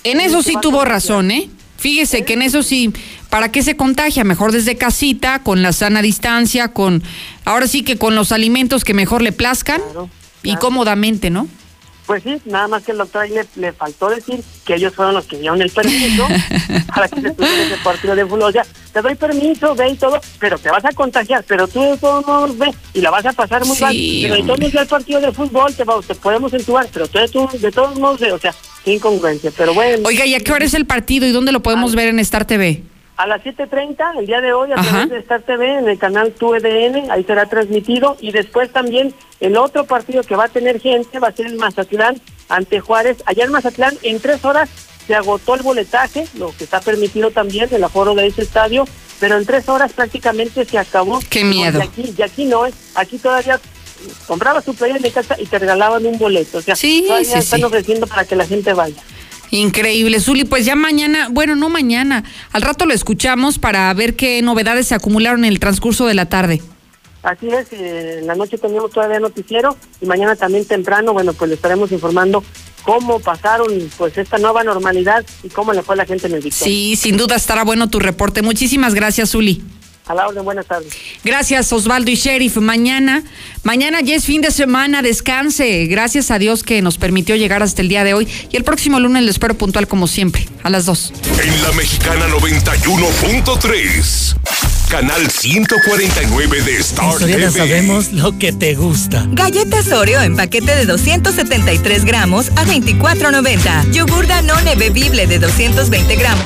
en eso sí tuvo razón, ¿eh? Fíjese que en eso sí, ¿para qué se contagia? Mejor desde casita, con la sana distancia, con, ahora sí que con los alimentos que mejor le plazcan y cómodamente, ¿no? Pues sí, nada más que el doctor ahí le, faltó decir que ellos fueron los que dieron el permiso <laughs> para que se tuviera ese partido de fútbol. O sea, te doy permiso, ve y todo, pero te vas a contagiar, pero tú de todos modos ve y la vas a pasar muy mal. Pero modos el partido de fútbol te, te podemos entubar, pero tú de, de todos modos, o sea, incongruencia. Pero bueno. Oiga, ¿y a qué hora es el partido y dónde lo podemos ver en Star TV? A las 7.30, el día de hoy, a través de Star TV, en el canal TUEDN, ahí será transmitido. Y después también el otro partido que va a tener gente va a ser el Mazatlán ante Juárez. Allá en Mazatlán, en tres horas se agotó el boletaje, lo que está permitido también, el aforo de ese estadio, pero en tres horas prácticamente se acabó. ¡Qué miedo! Y aquí, y aquí no, aquí todavía comprabas tu playera de casa y te regalaban un boleto. O sea, Sí, todavía sí, están sí. ofreciendo para que la gente vaya. Increíble, Zuli. Pues ya mañana, bueno, no mañana, al rato lo escuchamos para ver qué novedades se acumularon en el transcurso de la tarde. Así es, en la noche tenemos todavía noticiero y mañana también temprano, bueno, pues le estaremos informando cómo pasaron pues esta nueva normalidad y cómo le fue a la gente en el Victoria. Sí, sin duda estará bueno tu reporte. Muchísimas gracias, Zuli. A la orden, buenas tardes. Gracias, Osvaldo y Sheriff. Mañana, mañana ya es fin de semana, descanse. Gracias a Dios que nos permitió llegar hasta el día de hoy. Y el próximo lunes lo espero puntual como siempre, a las 2. En la Mexicana 91.3. Canal 149 de Star En Soriana TV. sabemos lo que te gusta. Galletas Oreo en paquete de 273 gramos a 24.90. Yogur Danone bebible de 220 gramos